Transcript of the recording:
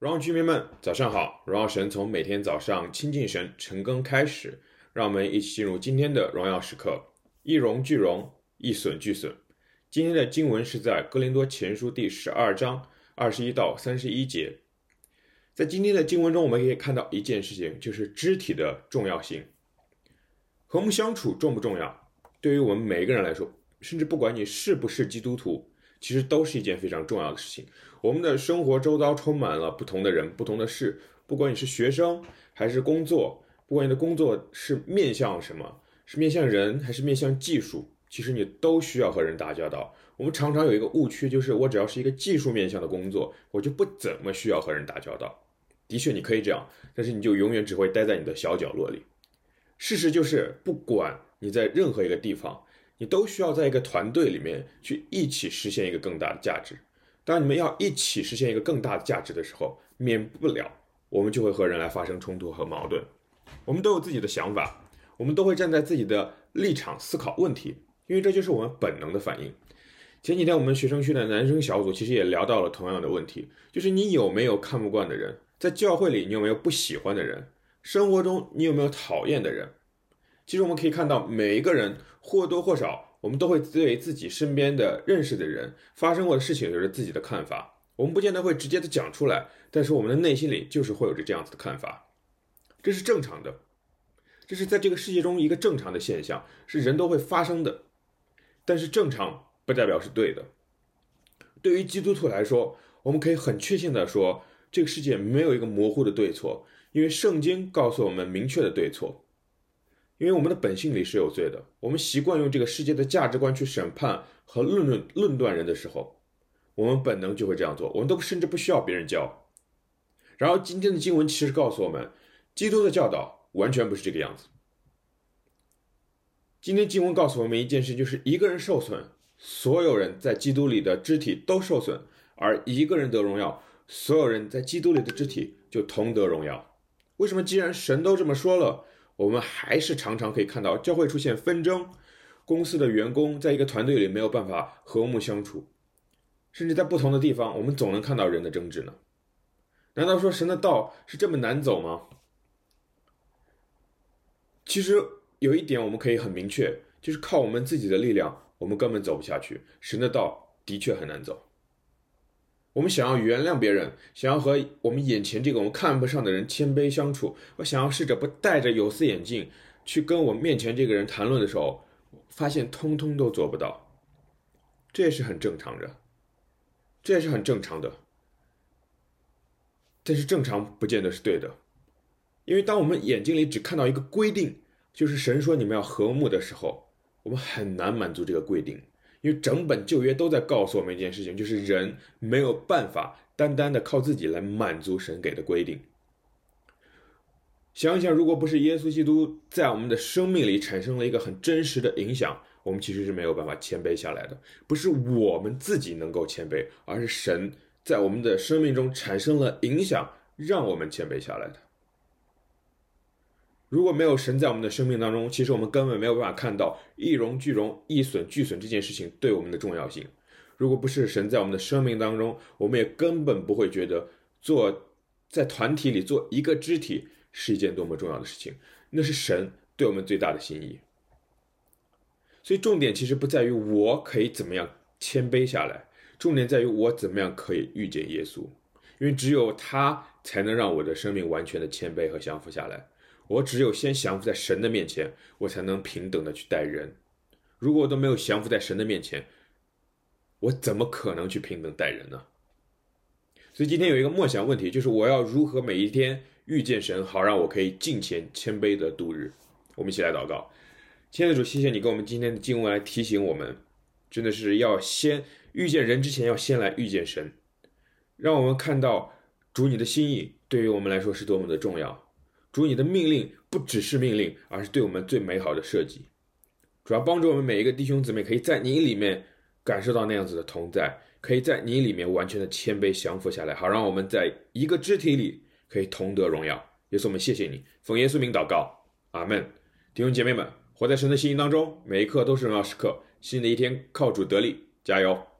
荣耀居民们，早上好！荣耀神从每天早上亲近神、晨更开始，让我们一起进入今天的荣耀时刻。一荣俱荣，一损俱损。今天的经文是在哥林多前书第十二章二十一到三十一节。在今天的经文中，我们可以看到一件事情，就是肢体的重要性。和睦相处重不重要？对于我们每一个人来说，甚至不管你是不是基督徒。其实都是一件非常重要的事情。我们的生活周遭充满了不同的人、不同的事。不管你是学生还是工作，不管你的工作是面向什么，是面向人还是面向技术，其实你都需要和人打交道。我们常常有一个误区，就是我只要是一个技术面向的工作，我就不怎么需要和人打交道。的确，你可以这样，但是你就永远只会待在你的小角落里。事实就是，不管你在任何一个地方。你都需要在一个团队里面去一起实现一个更大的价值。当你们要一起实现一个更大的价值的时候，免不了我们就会和人来发生冲突和矛盾。我们都有自己的想法，我们都会站在自己的立场思考问题，因为这就是我们本能的反应。前几天我们学生区的男生小组其实也聊到了同样的问题，就是你有没有看不惯的人？在教会里你有没有不喜欢的人？生活中你有没有讨厌的人？其实我们可以看到，每一个人或多或少，我们都会对自己身边的认识的人发生过的事情有着自己的看法。我们不见得会直接的讲出来，但是我们的内心里就是会有着这样子的看法。这是正常的，这是在这个世界中一个正常的现象，是人都会发生的。但是正常不代表是对的。对于基督徒来说，我们可以很确信的说，这个世界没有一个模糊的对错，因为圣经告诉我们明确的对错。因为我们的本性里是有罪的，我们习惯用这个世界的价值观去审判和论论论断人的时候，我们本能就会这样做，我们都甚至不需要别人教。然后今天的经文其实告诉我们，基督的教导完全不是这个样子。今天经文告诉我们一件事，就是一个人受损，所有人在基督里的肢体都受损；而一个人得荣耀，所有人在基督里的肢体就同得荣耀。为什么？既然神都这么说了。我们还是常常可以看到教会出现纷争，公司的员工在一个团队里没有办法和睦相处，甚至在不同的地方，我们总能看到人的争执呢。难道说神的道是这么难走吗？其实有一点我们可以很明确，就是靠我们自己的力量，我们根本走不下去。神的道的确很难走。我们想要原谅别人，想要和我们眼前这个我们看不上的人谦卑相处，我想要试着不戴着有色眼镜去跟我面前这个人谈论的时候，发现通通都做不到。这也是很正常的，这也是很正常的。但是正常不见得是对的，因为当我们眼睛里只看到一个规定，就是神说你们要和睦的时候，我们很难满足这个规定。因为整本旧约都在告诉我们一件事情，就是人没有办法单单的靠自己来满足神给的规定。想一想，如果不是耶稣基督在我们的生命里产生了一个很真实的影响，我们其实是没有办法谦卑下来的。不是我们自己能够谦卑，而是神在我们的生命中产生了影响，让我们谦卑下来的。如果没有神在我们的生命当中，其实我们根本没有办法看到一荣俱荣、一损俱损这件事情对我们的重要性。如果不是神在我们的生命当中，我们也根本不会觉得做在团体里做一个肢体是一件多么重要的事情。那是神对我们最大的心意。所以重点其实不在于我可以怎么样谦卑下来，重点在于我怎么样可以遇见耶稣，因为只有他才能让我的生命完全的谦卑和降服下来。我只有先降服在神的面前，我才能平等的去待人。如果我都没有降服在神的面前，我怎么可能去平等待人呢？所以今天有一个默想问题，就是我要如何每一天遇见神，好让我可以敬虔谦卑的度日。我们一起来祷告，亲爱的主，谢谢你给我们今天的经文来提醒我们，真的是要先遇见人之前，要先来遇见神，让我们看到主你的心意对于我们来说是多么的重要。主，你的命令不只是命令，而是对我们最美好的设计。主要帮助我们每一个弟兄姊妹，可以在你里面感受到那样子的同在，可以在你里面完全的谦卑降服下来，好让我们在一个肢体里可以同得荣耀。耶稣，我们谢谢你，奉耶稣名祷告，阿门。弟兄姐妹们，活在神的心意当中，每一刻都是荣耀时刻。新的一天靠主得力，加油。